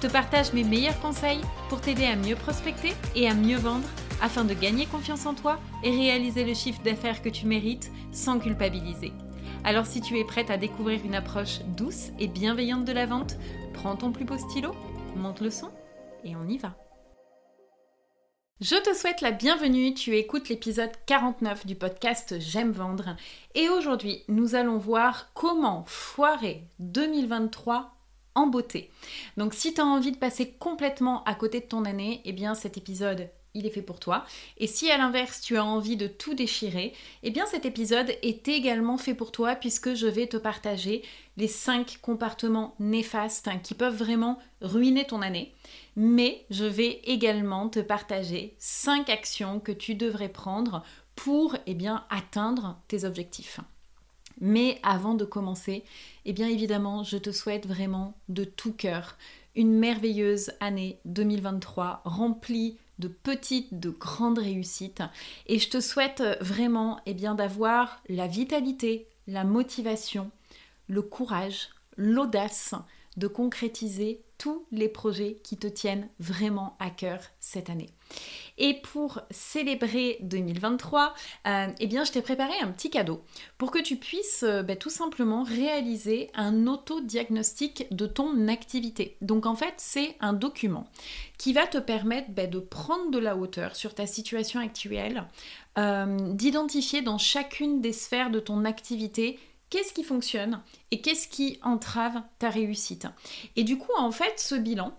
Je te partage mes meilleurs conseils pour t'aider à mieux prospecter et à mieux vendre afin de gagner confiance en toi et réaliser le chiffre d'affaires que tu mérites sans culpabiliser. Alors si tu es prête à découvrir une approche douce et bienveillante de la vente, prends ton plus beau stylo, monte le son et on y va. Je te souhaite la bienvenue, tu écoutes l'épisode 49 du podcast J'aime vendre et aujourd'hui nous allons voir comment foirer 2023 beauté. Donc si tu as envie de passer complètement à côté de ton année, eh bien cet épisode il est fait pour toi. Et si à l'inverse tu as envie de tout déchirer, eh bien cet épisode est également fait pour toi puisque je vais te partager les 5 comportements néfastes qui peuvent vraiment ruiner ton année. Mais je vais également te partager 5 actions que tu devrais prendre pour eh bien, atteindre tes objectifs. Mais avant de commencer, eh bien évidemment, je te souhaite vraiment de tout cœur une merveilleuse année 2023 remplie de petites, de grandes réussites. Et je te souhaite vraiment eh bien, d'avoir la vitalité, la motivation, le courage, l'audace de concrétiser tous les projets qui te tiennent vraiment à cœur cette année. Et pour célébrer 2023, euh, eh bien, je t'ai préparé un petit cadeau pour que tu puisses euh, bah, tout simplement réaliser un autodiagnostic de ton activité. Donc en fait, c'est un document qui va te permettre bah, de prendre de la hauteur sur ta situation actuelle, euh, d'identifier dans chacune des sphères de ton activité qu'est-ce qui fonctionne et qu'est-ce qui entrave ta réussite. Et du coup, en fait, ce bilan,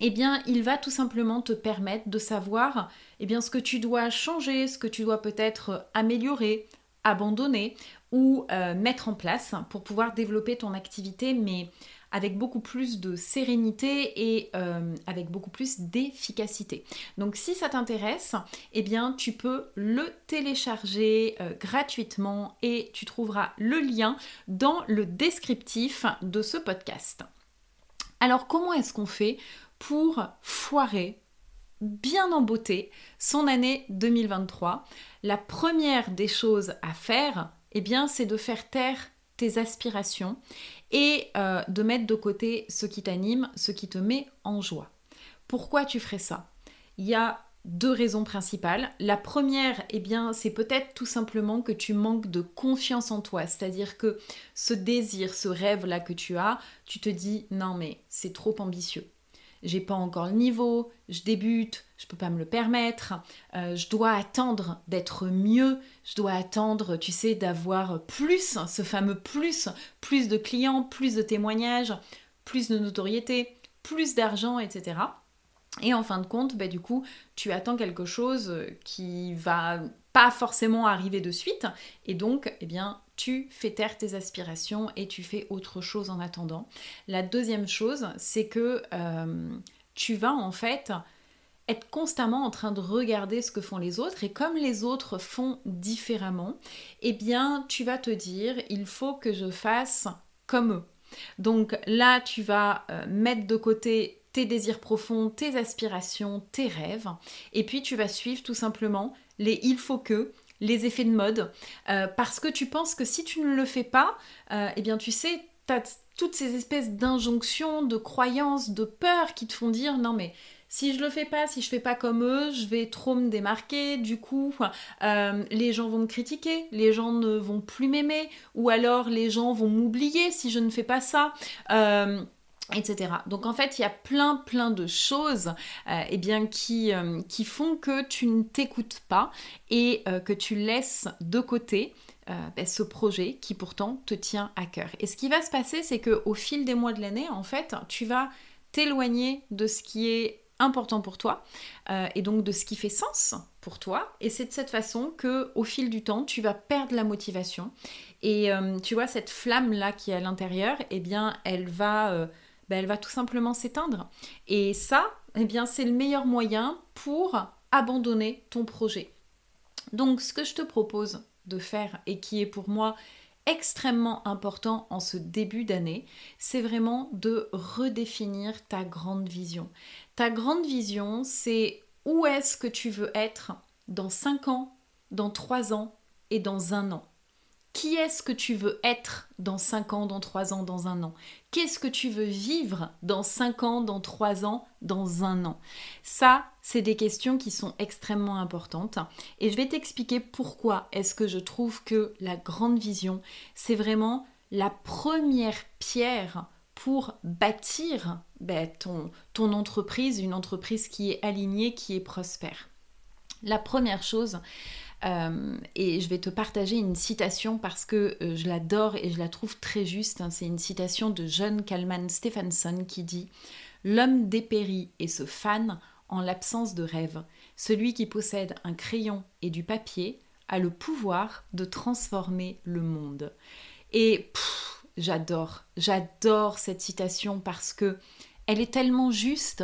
eh bien, il va tout simplement te permettre de savoir eh bien, ce que tu dois changer, ce que tu dois peut-être améliorer, abandonner ou euh, mettre en place pour pouvoir développer ton activité, mais avec beaucoup plus de sérénité et euh, avec beaucoup plus d'efficacité. Donc si ça t'intéresse, eh bien tu peux le télécharger euh, gratuitement et tu trouveras le lien dans le descriptif de ce podcast. Alors comment est-ce qu'on fait pour foirer bien en beauté son année 2023 La première des choses à faire, eh bien c'est de faire taire tes aspirations et euh, de mettre de côté ce qui t'anime, ce qui te met en joie. Pourquoi tu ferais ça? Il y a deux raisons principales. La première, eh bien, c'est peut-être tout simplement que tu manques de confiance en toi, c'est-à-dire que ce désir, ce rêve-là que tu as, tu te dis non mais c'est trop ambitieux j'ai pas encore le niveau, je débute, je peux pas me le permettre, euh, je dois attendre d'être mieux, je dois attendre, tu sais, d'avoir plus, ce fameux plus, plus de clients, plus de témoignages, plus de notoriété, plus d'argent, etc. Et en fin de compte, bah, du coup, tu attends quelque chose qui va pas forcément arriver de suite, et donc, eh bien, tu fais taire tes aspirations et tu fais autre chose en attendant. La deuxième chose, c'est que euh, tu vas en fait être constamment en train de regarder ce que font les autres et comme les autres font différemment, eh bien tu vas te dire il faut que je fasse comme eux. Donc là, tu vas euh, mettre de côté tes désirs profonds, tes aspirations, tes rêves, et puis tu vas suivre tout simplement les il faut que les effets de mode, euh, parce que tu penses que si tu ne le fais pas, euh, eh bien tu sais, tu as toutes ces espèces d'injonctions, de croyances, de peurs qui te font dire non mais si je le fais pas, si je fais pas comme eux, je vais trop me démarquer, du coup, euh, les gens vont me critiquer, les gens ne vont plus m'aimer, ou alors les gens vont m'oublier si je ne fais pas ça etc. Donc en fait, il y a plein plein de choses euh, eh bien, qui, euh, font que tu ne t'écoutes pas et euh, que tu laisses de côté ben, ce projet qui pourtant te tient à cœur. Et ce qui va se passer, c'est qu'au fil des mois de l'année, en fait, tu vas t'éloigner de ce qui est important pour toi et donc de ce qui fait sens pour toi et c'est de cette façon que au fil du temps tu vas perdre la motivation et tu vois cette flamme là qui est à l'intérieur eh bien elle va ben, elle va tout simplement s'éteindre. Et ça, eh bien, c'est le meilleur moyen pour abandonner ton projet. Donc, ce que je te propose de faire et qui est pour moi extrêmement important en ce début d'année, c'est vraiment de redéfinir ta grande vision. Ta grande vision, c'est où est-ce que tu veux être dans 5 ans, dans 3 ans et dans un an. Qui est-ce que tu veux être dans 5 ans, dans 3 ans, dans un an? Qu'est-ce que tu veux vivre dans 5 ans, dans 3 ans, dans un an? Ça, c'est des questions qui sont extrêmement importantes. Et je vais t'expliquer pourquoi est-ce que je trouve que la grande vision, c'est vraiment la première pierre pour bâtir ben, ton, ton entreprise, une entreprise qui est alignée, qui est prospère. La première chose, euh, et je vais te partager une citation parce que euh, je l'adore et je la trouve très juste. Hein. C'est une citation de John Kalman Stephenson qui dit L'homme dépérit et se fane en l'absence de rêve. Celui qui possède un crayon et du papier a le pouvoir de transformer le monde. Et j'adore, j'adore cette citation parce que elle est tellement juste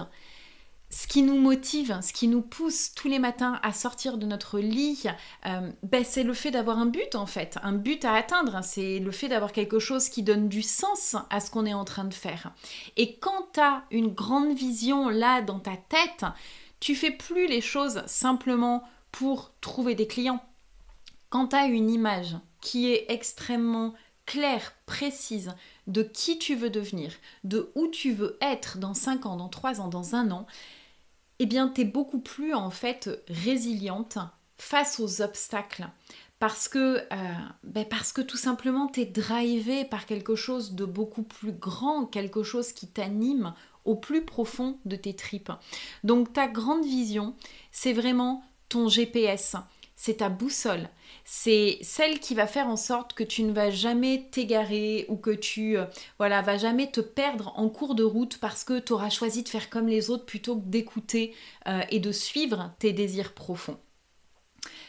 ce qui nous motive, ce qui nous pousse tous les matins à sortir de notre lit, euh, ben, c'est le fait d'avoir un but en fait, un but à atteindre. C'est le fait d'avoir quelque chose qui donne du sens à ce qu'on est en train de faire. Et quand tu as une grande vision là dans ta tête, tu fais plus les choses simplement pour trouver des clients. Quand tu as une image qui est extrêmement claire, précise de qui tu veux devenir, de où tu veux être dans 5 ans, dans 3 ans, dans un an, eh bien, tu es beaucoup plus en fait résiliente face aux obstacles. Parce que, euh, ben parce que tout simplement, tu es drivé par quelque chose de beaucoup plus grand, quelque chose qui t'anime au plus profond de tes tripes. Donc ta grande vision, c'est vraiment ton GPS, c'est ta boussole, c'est celle qui va faire en sorte que tu ne vas jamais t'égarer ou que tu euh, voilà, vas jamais te perdre en cours de route parce que tu auras choisi de faire comme les autres plutôt que d'écouter euh, et de suivre tes désirs profonds.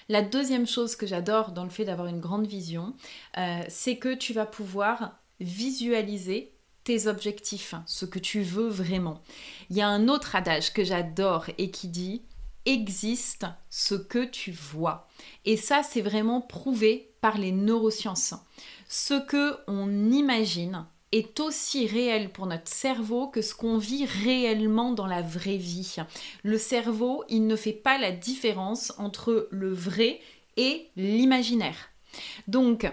La deuxième chose que j'adore dans le fait d'avoir une grande vision, euh, c'est que tu vas pouvoir visualiser tes objectifs, ce que tu veux vraiment. Il y a un autre adage que j'adore et qui dit existe ce que tu vois. Et ça, c'est vraiment prouvé par les neurosciences. Ce que on imagine est aussi réel pour notre cerveau que ce qu'on vit réellement dans la vraie vie. Le cerveau, il ne fait pas la différence entre le vrai et l'imaginaire. Donc,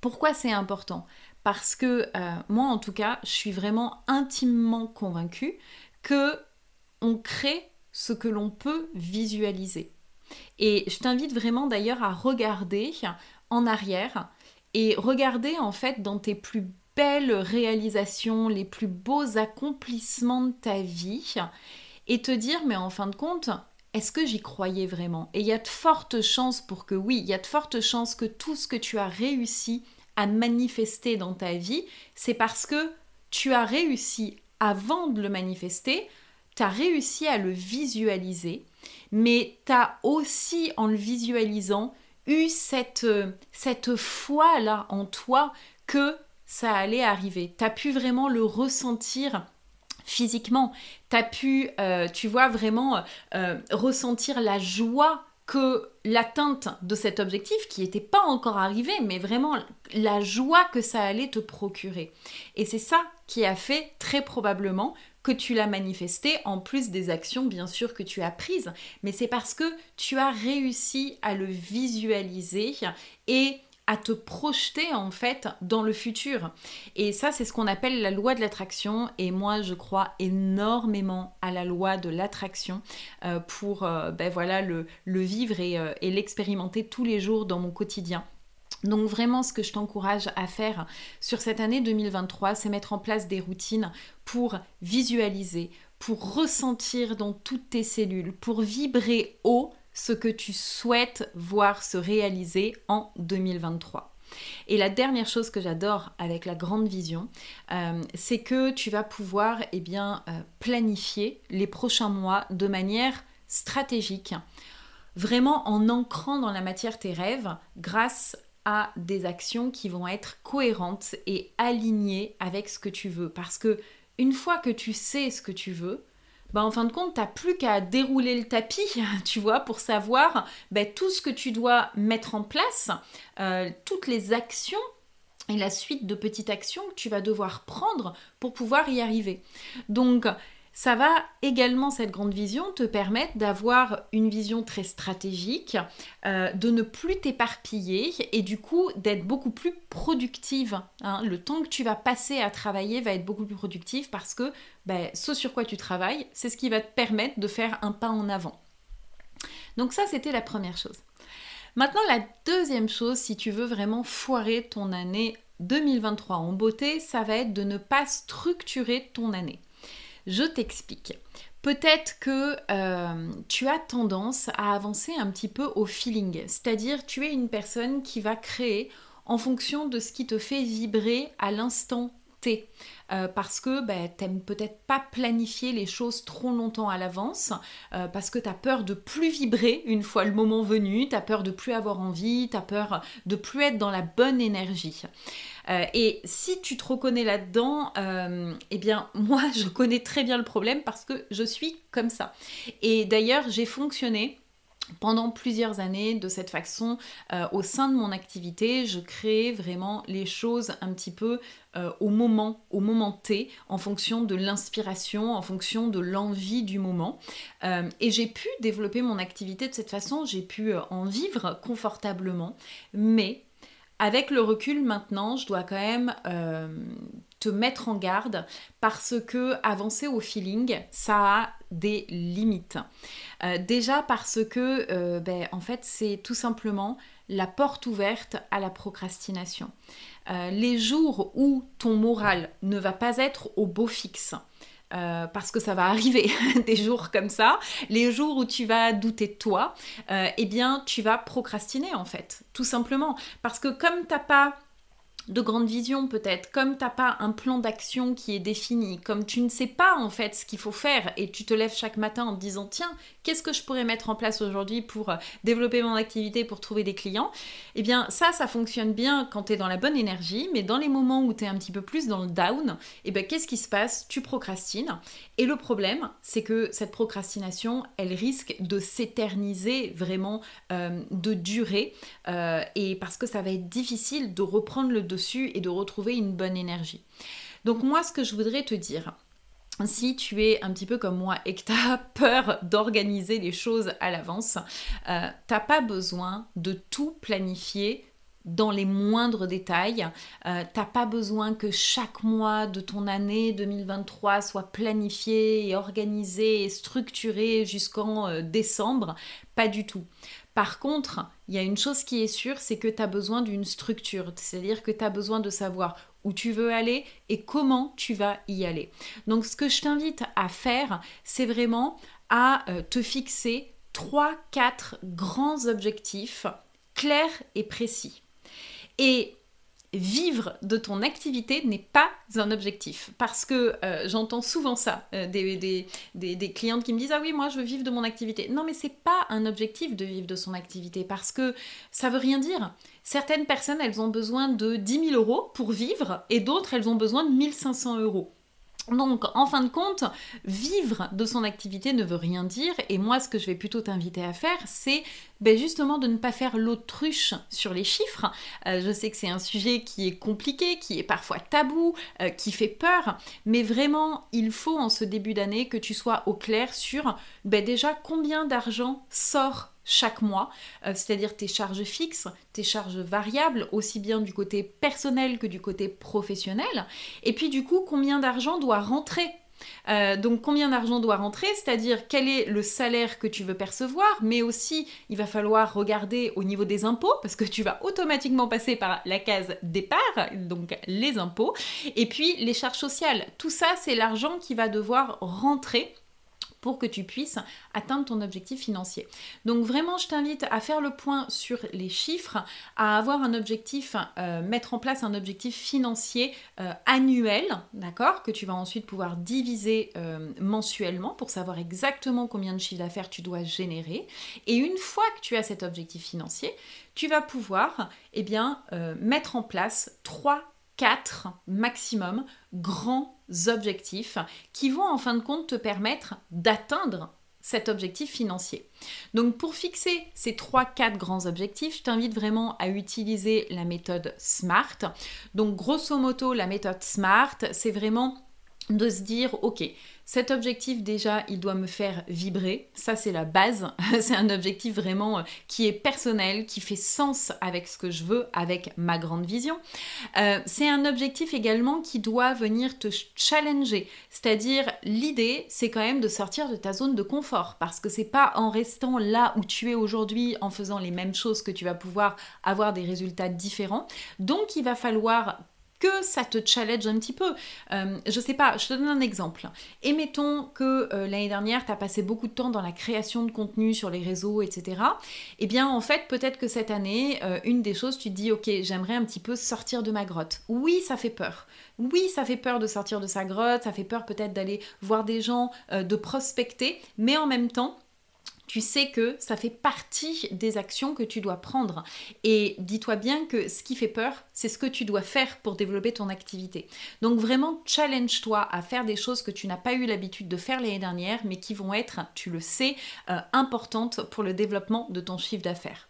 pourquoi c'est important? Parce que euh, moi, en tout cas, je suis vraiment intimement convaincue que on crée ce que l'on peut visualiser. Et je t'invite vraiment d'ailleurs à regarder en arrière et regarder en fait dans tes plus belles réalisations, les plus beaux accomplissements de ta vie et te dire mais en fin de compte, est-ce que j'y croyais vraiment? Et il y a de fortes chances pour que oui, il y a de fortes chances que tout ce que tu as réussi à manifester dans ta vie, c'est parce que tu as réussi avant de le manifester réussi à le visualiser, mais tu aussi, en le visualisant, eu cette, euh, cette foi-là en toi que ça allait arriver. Tu as pu vraiment le ressentir physiquement. Tu as pu, euh, tu vois, vraiment euh, ressentir la joie que l'atteinte de cet objectif, qui n'était pas encore arrivé, mais vraiment la joie que ça allait te procurer. Et c'est ça qui a fait très probablement que tu l'as manifesté, en plus des actions bien sûr que tu as prises, mais c'est parce que tu as réussi à le visualiser et te projeter en fait dans le futur. Et ça, c'est ce qu'on appelle la loi de l'attraction. Et moi, je crois énormément à la loi de l'attraction euh, pour euh, ben voilà, le, vivre euh, et l'expérimenter tous les jours dans mon quotidien. Donc vraiment, ce que je t'encourage à faire sur cette année 2023, c'est mettre en place des routines pour visualiser, pour ressentir dans toutes tes cellules, pour vibrer haut ce que tu souhaites voir se réaliser en 2023. Et la dernière chose que j'adore avec la grande vision, euh, c'est que tu vas pouvoir eh bien, euh, planifier les prochains mois de manière stratégique, vraiment en ancrant dans la matière tes rêves grâce à des actions qui vont être cohérentes et alignées avec ce que tu veux. Parce que une fois que tu sais ce que tu veux, bah, en fin de compte, tu n'as plus qu'à dérouler le tapis, tu vois, pour savoir bah, tout ce que tu dois mettre en place, euh, toutes les actions et la suite de petites actions que tu vas devoir prendre pour pouvoir y arriver. Donc, ça va également, cette grande vision, te permettre d'avoir une vision très stratégique, euh, de ne plus t'éparpiller et du coup d'être beaucoup plus productive. Hein. Le temps que tu vas passer à travailler va être beaucoup plus productif parce que ben, ce sur quoi tu travailles, c'est ce qui va te permettre de faire un pas en avant. Donc ça, c'était la première chose. Maintenant, la deuxième chose, si tu veux vraiment foirer ton année 2023 en beauté, ça va être de ne pas structurer ton année. Je t'explique. Peut-être que euh, tu as tendance à avancer un petit peu au feeling, c'est-à-dire tu es une personne qui va créer en fonction de ce qui te fait vibrer à l'instant Euh, parce que ben, t'aimes peut-être pas planifier les choses trop longtemps à l'avance, euh, parce que tu as peur de plus vibrer une fois le moment venu, tu as peur de plus avoir envie, tu as peur de plus être dans la bonne énergie. Euh, et si tu te reconnais là-dedans, eh bien moi je connais très bien le problème parce que je suis comme ça. Et d'ailleurs j'ai fonctionné pendant plusieurs années de cette façon euh, au sein de mon activité je créais vraiment les choses un petit peu euh, au moment au moment T en fonction de l'inspiration en fonction de l'envie du moment. Euh, et j'ai pu développer mon activité de cette façon j'ai pu en vivre confortablement mais avec le recul maintenant, je dois quand même te mettre en garde parce que avancer au feeling, ça a des limites. Euh, déjà parce que, euh, ben, en fait, c'est tout simplement la porte ouverte à la procrastination. Euh, les jours où ton moral ne va pas être au beau fixe, parce que ça va arriver des jours comme ça, les jours où tu vas douter de toi, eh bien tu vas procrastiner en fait, tout simplement. Parce que comme t'as pas de grande vision peut-être, comme t'as pas un plan d'action qui est défini, comme tu ne sais pas en fait ce qu'il faut faire et tu te lèves chaque matin en te disant tiens, qu'est-ce que je pourrais mettre en place aujourd'hui pour euh, développer mon activité, pour trouver des clients, eh bien ça, ça fonctionne bien quand tu es dans la bonne énergie, mais dans les moments où tu es un petit peu plus dans le down, eh bien qu'est-ce qui se passe? Tu procrastines. Et le problème, c'est que cette procrastination, elle risque de s'éterniser vraiment, euh, de durer, euh, et parce que ça va être difficile de reprendre le et de retrouver une bonne énergie. Donc moi, ce que je voudrais te dire, si tu es un petit peu comme moi et que tu as peur d'organiser les choses à l'avance, euh, t'as pas besoin de tout planifier dans les moindres détails. Euh, t'as pas besoin que chaque mois de ton année 2023 soit planifié et organisé et structuré jusqu'en euh, décembre. Pas du tout. Par contre, il y a une chose qui est sûre, c'est que tu as besoin d'une structure, c'est-à-dire que tu as besoin de savoir où tu veux aller et comment tu vas y aller. Donc ce que je t'invite à faire, c'est vraiment à euh, te fixer 3-4 grands objectifs clairs et précis. Et vivre de ton activité n'est pas un objectif. Parce que euh, j'entends souvent ça, euh, des, des, clientes qui me disent Ah oui, moi je veux vivre de mon activité. Non, mais c'est pas un objectif de vivre de son activité parce que ça veut rien dire. Certaines personnes, elles ont besoin de 10 000 euros pour vivre et d'autres, elles ont besoin de 1500 euros. Donc, en fin de compte, vivre de son activité ne veut rien dire. Et moi, ce que je vais plutôt t'inviter à faire, c'est ben, justement de ne pas faire l'autruche sur les chiffres. Euh, je sais que c'est un sujet qui est compliqué, qui est parfois tabou, euh, qui fait peur. Mais vraiment, il faut en ce début d'année que tu sois au clair sur ben, déjà combien d'argent sort chaque mois, euh, c'est-à-dire tes charges fixes, tes charges variables, aussi bien du côté personnel que du côté professionnel, et puis du coup combien d'argent doit rentrer euh, donc combien d'argent doit rentrer, c'est-à-dire quel est le salaire que tu veux percevoir, mais aussi il va falloir regarder au niveau des impôts, parce que tu vas automatiquement passer par la case départ, donc les impôts, et puis les charges sociales. Tout ça, c'est l'argent qui va devoir rentrer pour que tu puisses atteindre ton objectif financier. Donc vraiment, je t'invite à faire le point sur les chiffres, à avoir un objectif, euh, mettre en place un objectif financier euh, annuel, d'accord, que tu vas ensuite pouvoir diviser euh, mensuellement pour savoir exactement combien de chiffre d'affaires tu dois générer. Et une fois que tu as cet objectif financier, tu vas pouvoir eh bien, mettre en place trois 4 maximum grands objectifs qui vont en fin de compte te permettre d'atteindre cet objectif financier. Donc pour fixer ces 3-4 grands objectifs, je t'invite vraiment à utiliser la méthode SMART. Donc grosso modo, la méthode SMART, c'est vraiment de se dire, ok, cet objectif déjà, il doit me faire vibrer. Ça, c'est la base. c'est un objectif vraiment euh, qui est personnel, qui fait sens avec ce que je veux, avec ma grande vision. Euh, c'est un objectif également qui doit venir te challenger. C'est-à-dire, l'idée, c'est quand même de sortir de ta zone de confort. Parce que c'est pas en restant là où tu es aujourd'hui, en faisant les mêmes choses, que tu vas pouvoir avoir des résultats différents. Donc, il va falloir que ça te challenge un petit peu. Euh, je sais pas, je te donne un exemple. Et mettons que euh, l'année dernière, tu as passé beaucoup de temps dans la création de contenu sur les réseaux, etc. Eh bien, en fait, peut-être que cette année, euh, une des choses, tu te dis, ok, j'aimerais un petit peu sortir de ma grotte. Oui, ça fait peur. Oui, ça fait peur de sortir de sa grotte, ça fait peur peut-être d'aller voir des gens, de prospecter, mais en même temps, tu sais que ça fait partie des actions que tu dois prendre. Et dis-toi bien que ce qui fait peur, c'est ce que tu dois faire pour développer ton activité. Donc vraiment, challenge-toi à faire des choses que tu n'as pas eu l'habitude de faire l'année dernière, mais qui vont être, tu le sais, euh, importantes pour le développement de ton chiffre d'affaires.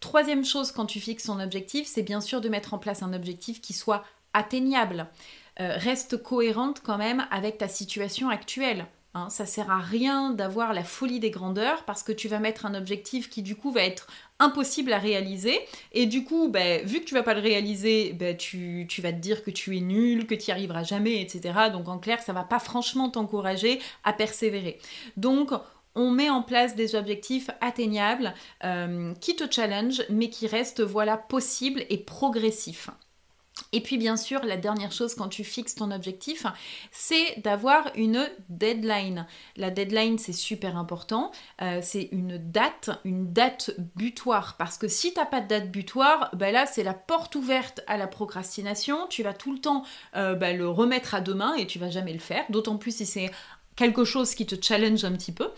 Troisième chose quand tu fixes ton objectif, c'est bien sûr de mettre en place un objectif qui soit atteignable. Euh, reste cohérente quand même avec ta situation actuelle. Hein, ça sert à rien d'avoir la folie des grandeurs parce que tu vas mettre un objectif qui du coup va être impossible à réaliser et du coup ben, vu que tu vas pas le réaliser ben, tu, vas te dire que tu es nul, que tu n'y arriveras jamais etc. Donc en clair ça va pas franchement t'encourager à persévérer. Donc on met en place des objectifs atteignables euh, qui te challenge mais qui restent voilà possibles et progressifs. Et puis bien sûr, la dernière chose quand tu fixes ton objectif, c'est d'avoir une deadline. La deadline, c'est super important. Euh, c'est une date, une date butoir. Parce que si tu n'as pas de date butoir, ben là, c'est la porte ouverte à la procrastination. Tu vas tout le temps euh, ben, le remettre à demain et tu vas jamais le faire. D'autant plus si c'est quelque chose qui te challenge un petit peu.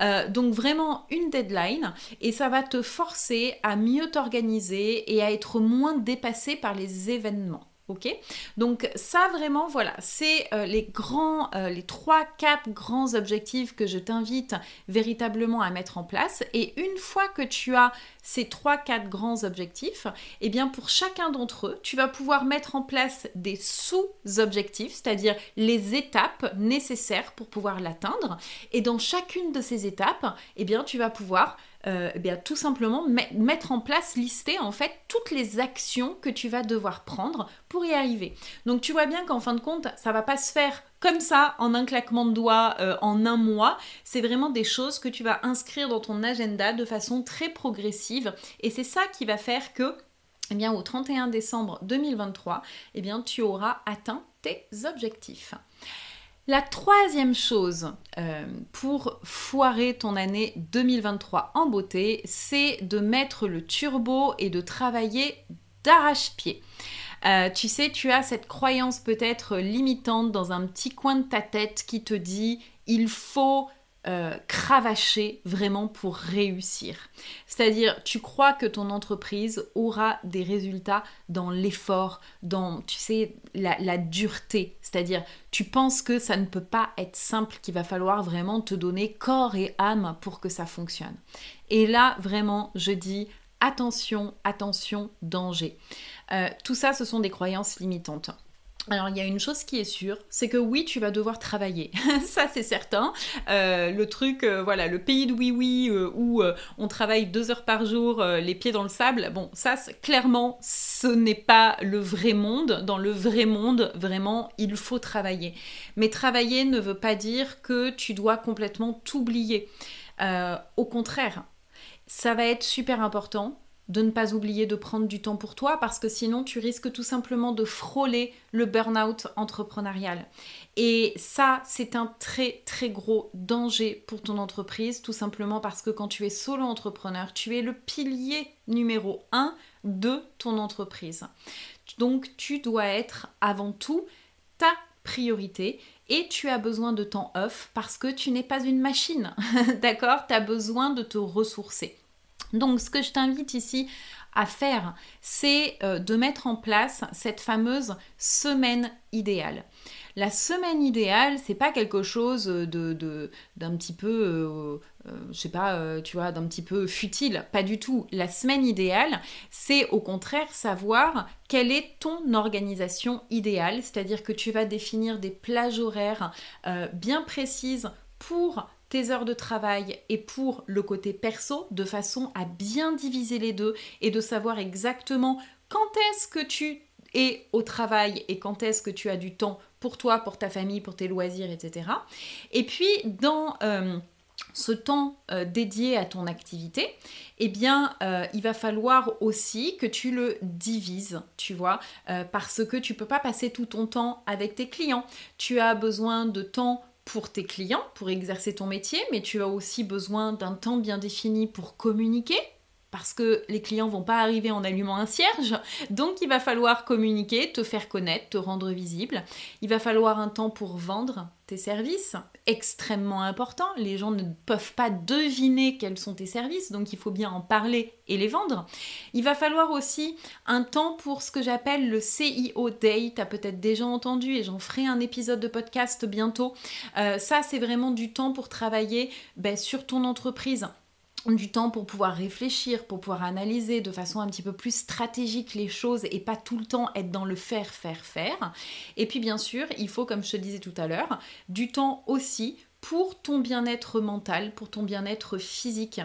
Euh, donc vraiment une deadline et ça va te forcer à mieux t'organiser et à être moins dépassé par les événements. Ok Donc ça vraiment, voilà, c'est euh, les grands, euh, les 3-4 grands objectifs que je t'invite véritablement à mettre en place. Et une fois que tu as ces 3-4 grands objectifs, eh bien pour chacun d'entre eux, tu vas pouvoir mettre en place des sous-objectifs, c'est-à-dire les étapes nécessaires pour pouvoir l'atteindre. Et dans chacune de ces étapes, eh bien tu vas pouvoir euh, eh tout simplement mettre en place, lister en fait toutes les actions que tu vas devoir prendre pour y arriver. Donc tu vois bien qu'en fin de compte, ça va pas se faire comme ça en un claquement de doigts euh, en un mois. C'est vraiment des choses que tu vas inscrire dans ton agenda de façon très progressive et c'est ça qui va faire que eh bien, au 31 décembre 2023, eh bien, tu auras atteint tes objectifs. La troisième chose euh, pour foirer ton année 2023 en beauté, c'est de mettre le turbo et de travailler d'arrache-pied. Euh, tu sais, tu as cette croyance peut-être limitante dans un petit coin de ta tête qui te dit il faut euh, cravacher vraiment pour réussir. C'est-à-dire, tu crois que ton entreprise aura des résultats dans l'effort, dans, tu sais, la, dureté. C'est-à-dire, tu penses que ça ne peut pas être simple, qu'il va falloir vraiment te donner corps et âme pour que ça fonctionne. Et là, vraiment, je dis, attention, attention, danger. Euh, tout ça, ce sont des croyances limitantes. Alors il y a une chose qui est sûre, c'est que oui, tu vas devoir travailler. ça c'est certain. Euh, le truc, euh, voilà, le pays de oui oui où on travaille deux heures par jour, les pieds dans le sable. Bon, ça clairement, ce n'est pas le vrai monde. Dans le vrai monde, vraiment, il faut travailler. Mais travailler ne veut pas dire que tu dois complètement t'oublier. au contraire, ça va être super important de ne pas oublier de prendre du temps pour toi parce que sinon tu risques tout simplement de frôler le burn-out entrepreneurial. Et ça, c'est un très très gros danger pour ton entreprise, tout simplement parce que quand tu es solo entrepreneur, tu es le pilier numéro un de ton entreprise. Donc tu dois être avant tout ta priorité et tu as besoin de temps off parce que tu n'es pas une machine, d'accord? Tu as besoin de te ressourcer. Donc ce que je t'invite ici à faire, c'est euh, de mettre en place cette fameuse semaine idéale. La semaine idéale, c'est pas quelque chose d'un petit peu, euh, euh, je sais pas, tu vois, d'un petit peu futile. Pas du tout. La semaine idéale, c'est au contraire savoir quelle est ton organisation idéale, c'est-à-dire que tu vas définir des plages horaires bien précises pour tes heures de travail et pour le côté perso, de façon à bien diviser les deux et de savoir exactement quand est-ce que tu es au travail et quand est-ce que tu as du temps pour toi, pour ta famille, pour tes loisirs, etc. Et puis dans euh, ce temps euh, dédié à ton activité, eh bien, euh, il va falloir aussi que tu le divises, tu vois, parce que tu peux pas passer tout ton temps avec tes clients. Tu as besoin de temps pour tes clients, pour exercer ton métier, mais tu as aussi besoin d'un temps bien défini pour communiquer, parce que les clients vont pas arriver en allumant un cierge. Donc il va falloir communiquer, te faire connaître, te rendre visible. Il va falloir un temps pour vendre tes services, extrêmement important. Les gens ne peuvent pas deviner quels sont tes services, donc il faut bien en parler et les vendre. Il va falloir aussi un temps pour ce que j'appelle le CIO Day. Tu as peut-être déjà entendu et j'en ferai un épisode de podcast bientôt. Euh, ça, c'est vraiment du temps pour travailler ben, sur ton entreprise du temps pour pouvoir réfléchir, pour pouvoir analyser de façon un petit peu plus stratégique les choses et pas tout le temps être dans le faire, faire, faire. Et puis bien sûr, il faut, comme je te disais tout à l'heure, du temps aussi pour ton bien-être mental, pour ton bien-être physique.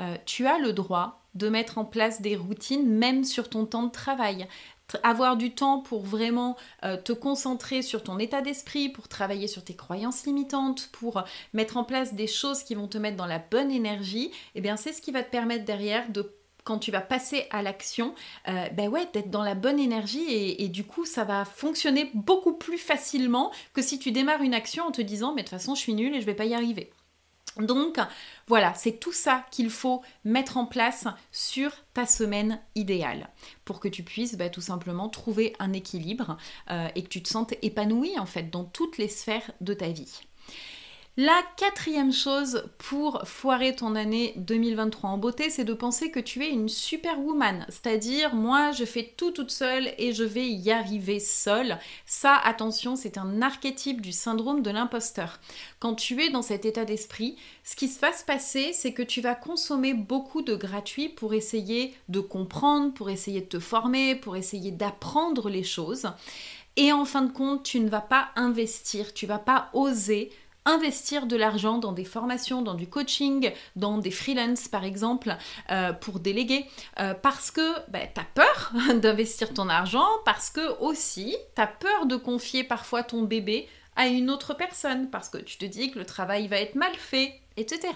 Euh, tu as le droit de mettre en place des routines même sur ton temps de travail avoir du temps pour vraiment euh, te concentrer sur ton état d'esprit, pour travailler sur tes croyances limitantes, pour mettre en place des choses qui vont te mettre dans la bonne énergie, et eh bien c'est ce qui va te permettre derrière de quand tu vas passer à l'action, euh, ben d'être dans la bonne énergie et, et, du coup, ça va fonctionner beaucoup plus facilement que si tu démarres une action en te disant, mais de toute façon, je suis nulle et je vais pas y arriver. Donc voilà, c'est tout ça qu'il faut mettre en place sur ta semaine idéale pour que tu puisses bah, tout simplement trouver un équilibre euh, et que tu te sentes épanoui en fait dans toutes les sphères de ta vie. La quatrième chose pour foirer ton année 2023 en beauté, c'est de penser que tu es une superwoman. C'est-à-dire, moi, je fais tout toute seule et je vais y arriver seule. Ça, attention, c'est un archétype du syndrome de l'imposteur. Quand tu es dans cet état d'esprit, ce qui va se passer, c'est que tu vas consommer beaucoup de gratuit pour essayer de comprendre, pour essayer de te former, pour essayer d'apprendre les choses. Et en fin de compte, tu ne vas pas investir, tu vas pas oser investir de l'argent dans des formations, dans du coaching, dans des freelances par exemple, euh, pour déléguer, euh, parce que bah, tu as peur d'investir ton argent, parce que aussi tu as peur de confier parfois ton bébé à une autre personne, parce que tu te dis que le travail va être mal fait, etc.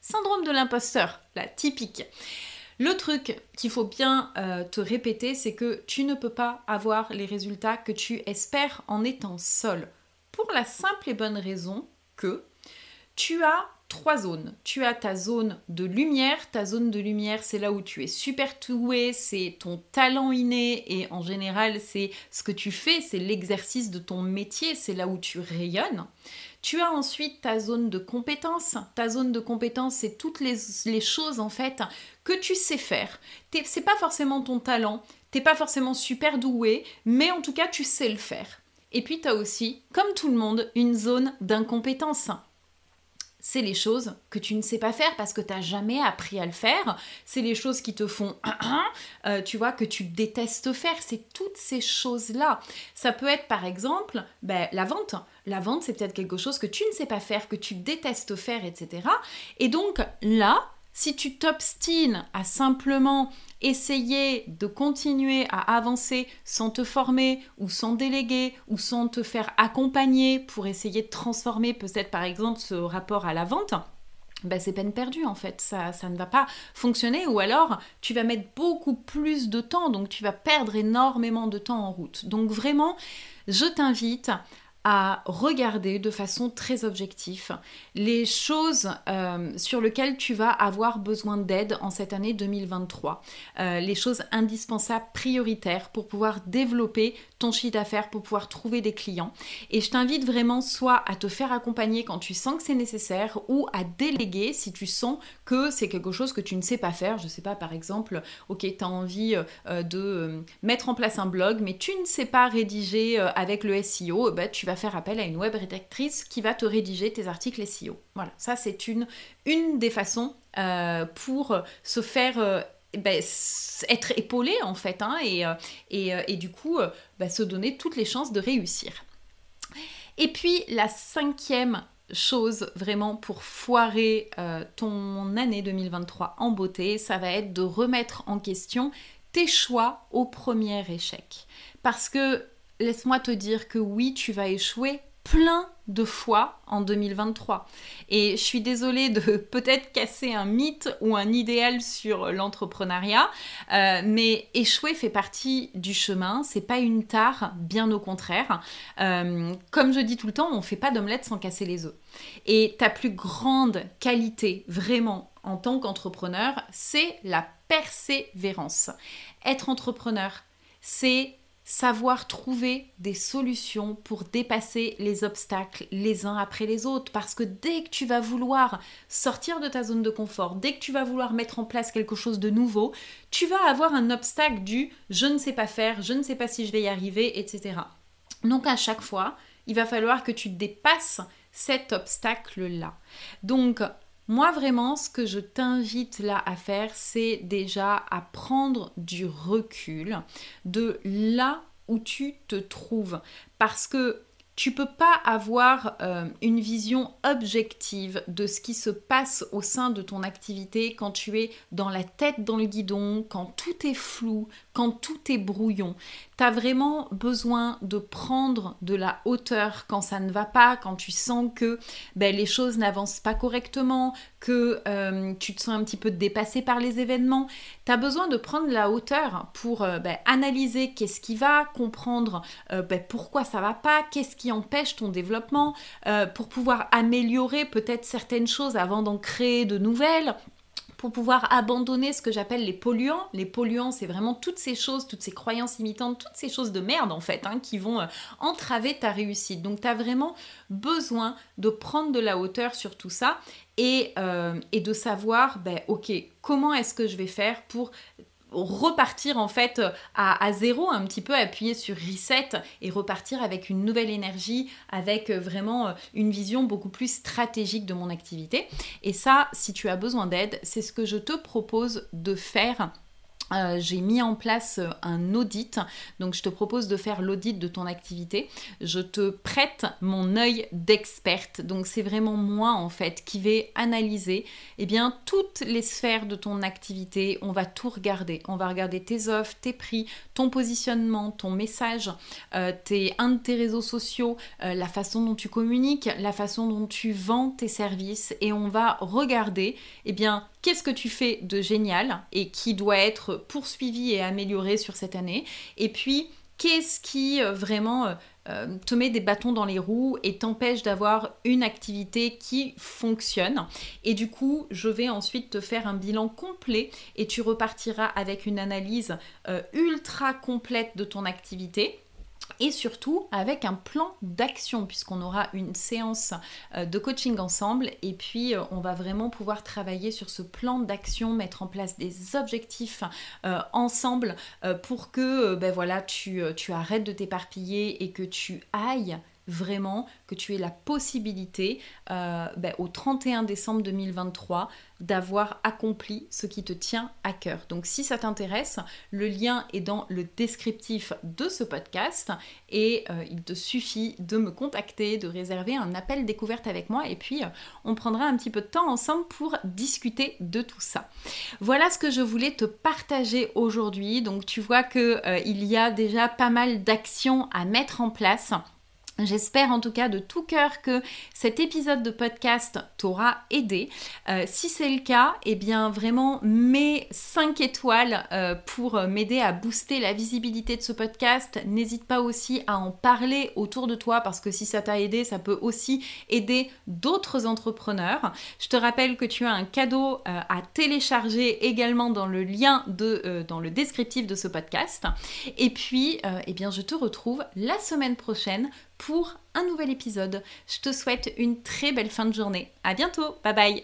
Syndrome de l'imposteur, la typique. Le truc qu'il faut bien euh, te répéter, c'est que tu ne peux pas avoir les résultats que tu espères en étant seul pour la simple et bonne raison que tu as trois zones. Tu as ta zone de lumière. Ta zone de lumière, c'est là où tu es super doué, c'est ton talent inné et en général, c'est ce que tu fais, c'est l'exercice de ton métier, c'est là où tu rayonnes. Tu as ensuite ta zone de compétence. Ta zone de compétence, c'est toutes les, les, choses en fait que tu sais faire. C'est pas forcément ton talent, t'es pas forcément super doué, mais en tout cas, tu sais le faire. Et puis tu as aussi, comme tout le monde, une zone d'incompétence. C'est les choses que tu ne sais pas faire parce que tu n'as jamais appris à le faire. C'est les choses qui te font, euh, tu vois, que tu détestes faire. C'est toutes ces choses-là. Ça peut être par exemple ben, la vente. La vente, c'est peut-être quelque chose que tu ne sais pas faire, que tu détestes faire, etc. Et donc là, si tu t'obstines à simplement essayer de continuer à avancer sans te former ou sans déléguer ou sans te faire accompagner pour essayer de transformer peut-être par exemple ce rapport à la vente, ben c'est peine perdue en fait, ça, ça ne va pas fonctionner. Ou alors tu vas mettre beaucoup plus de temps, donc tu vas perdre énormément de temps en route. Donc vraiment, je t'invite à regarder de façon très objective les choses euh, sur lesquelles tu vas avoir besoin d'aide en cette année 2023, euh, les choses indispensables, prioritaires pour pouvoir développer ton chiffre d'affaires, pour pouvoir trouver des clients. Et je t'invite vraiment soit à te faire accompagner quand tu sens que c'est nécessaire ou à déléguer si tu sens que c'est quelque chose que tu ne sais pas faire. Je sais pas, par exemple, ok, tu as envie euh, de mettre en place un blog, mais tu ne sais pas rédiger avec le SEO, bah, tu vas faire appel à une web rédactrice qui va te rédiger tes articles SEO. Voilà, ça c'est une, une des façons euh, pour se faire euh, ben, être épaulé en fait hein, et, euh, et, et, du coup ben, se donner toutes les chances de réussir. Et puis la cinquième chose vraiment pour foirer ton année 2023 en beauté, ça va être de remettre en question tes choix au premier échec. Parce que laisse-moi te dire que oui, tu vas échouer plein de fois en 2023. Et je suis désolée de peut-être casser un mythe ou un idéal sur l'entrepreneuriat, euh, mais échouer fait partie du chemin, c'est pas une tare, bien au contraire. Euh, comme je dis tout le temps, on fait pas d'omelette sans casser les œufs. Et ta plus grande qualité, vraiment, en tant qu'entrepreneur, c'est la persévérance. Être entrepreneur, c'est savoir trouver des solutions pour dépasser les obstacles les uns après les autres. Parce que dès que tu vas vouloir sortir de ta zone de confort, dès que tu vas vouloir mettre en place quelque chose de nouveau, tu vas avoir un obstacle du je ne sais pas faire, je ne sais pas si je vais y arriver, etc. Donc à chaque fois, il va falloir que tu dépasses cet obstacle-là. Donc moi, vraiment, ce que je t'invite là à faire, c'est déjà à prendre du recul de là où tu te trouves. Parce que tu peux pas avoir euh, une vision objective de ce qui se passe au sein de ton activité quand tu es dans la tête dans le guidon, quand tout est flou, quand tout est brouillon tu as vraiment besoin de prendre de la hauteur quand ça ne va pas, quand tu sens que ben, les choses n'avancent pas correctement, que euh, tu te sens un petit peu dépassé par les événements. Tu as besoin de prendre de la hauteur pour euh, ben, analyser qu'est-ce qui va, comprendre ben, pourquoi ça va pas, qu'est-ce qui empêche ton développement, pour pouvoir améliorer peut-être certaines choses avant d'en créer de nouvelles pour pouvoir abandonner ce que j'appelle les polluants. Les polluants, c'est vraiment toutes ces choses, toutes ces croyances imitantes, toutes ces choses de merde en fait, hein, qui vont euh, entraver ta réussite. Donc tu as vraiment besoin de prendre de la hauteur sur tout ça et, euh, et de savoir, ben, ok, comment est-ce que je vais faire pour repartir en fait à, zéro, un petit peu appuyer sur reset et repartir avec une nouvelle énergie, avec euh, vraiment euh, une vision beaucoup plus stratégique de mon activité. Et ça, si tu as besoin d'aide, c'est ce que je te propose de faire euh, j'ai mis en place euh, un audit, donc je te propose de faire l'audit de ton activité. Je te prête mon œil d'experte, donc c'est vraiment moi en fait qui vais analyser eh bien, toutes les sphères de ton activité. On va tout regarder. On va regarder tes offres, tes prix, ton positionnement, ton message, euh, tes, un de tes réseaux sociaux, la façon dont tu communiques, la façon dont tu vends tes services et on va regarder eh bien, qu'est-ce que tu fais de génial et qui doit être poursuivi et amélioré sur cette année Et puis, qu'est-ce qui euh, vraiment euh, euh, te met des bâtons dans les roues et t'empêche d'avoir une activité qui fonctionne. Et du coup, je vais ensuite te faire un bilan complet et tu repartiras avec une analyse ultra complète de ton activité et surtout avec un plan d'action puisqu'on aura une séance euh, de coaching ensemble. Et puis euh, on va vraiment pouvoir travailler sur ce plan d'action, mettre en place des objectifs euh, ensemble pour que ben voilà, tu, tu arrêtes de t'éparpiller et que tu ailles vraiment que tu aies la possibilité euh, ben, au 31 décembre 2023 d'avoir accompli ce qui te tient à cœur. Donc si ça t'intéresse, le lien est dans le descriptif de ce podcast et euh, il te suffit de me contacter, de réserver un appel découverte avec moi et puis euh, on prendra un petit peu de temps ensemble pour discuter de tout ça. Voilà ce que je voulais te partager aujourd'hui. Donc tu vois qu'il il y a déjà pas mal d'actions à mettre en place J'espère en tout cas de tout cœur que cet épisode de podcast t'aura aidé. Euh, si c'est le cas, eh bien vraiment mets 5 étoiles euh, pour m'aider à booster la visibilité de ce podcast. N'hésite pas aussi à en parler autour de toi parce que si ça t'a aidé, ça peut aussi aider d'autres entrepreneurs. Je te rappelle que tu as un cadeau euh, à télécharger également dans le lien de, dans le descriptif de ce podcast. Et puis, eh bien je te retrouve la semaine prochaine pour un nouvel épisode. Je te souhaite une très belle fin de journée. À bientôt. Bye bye.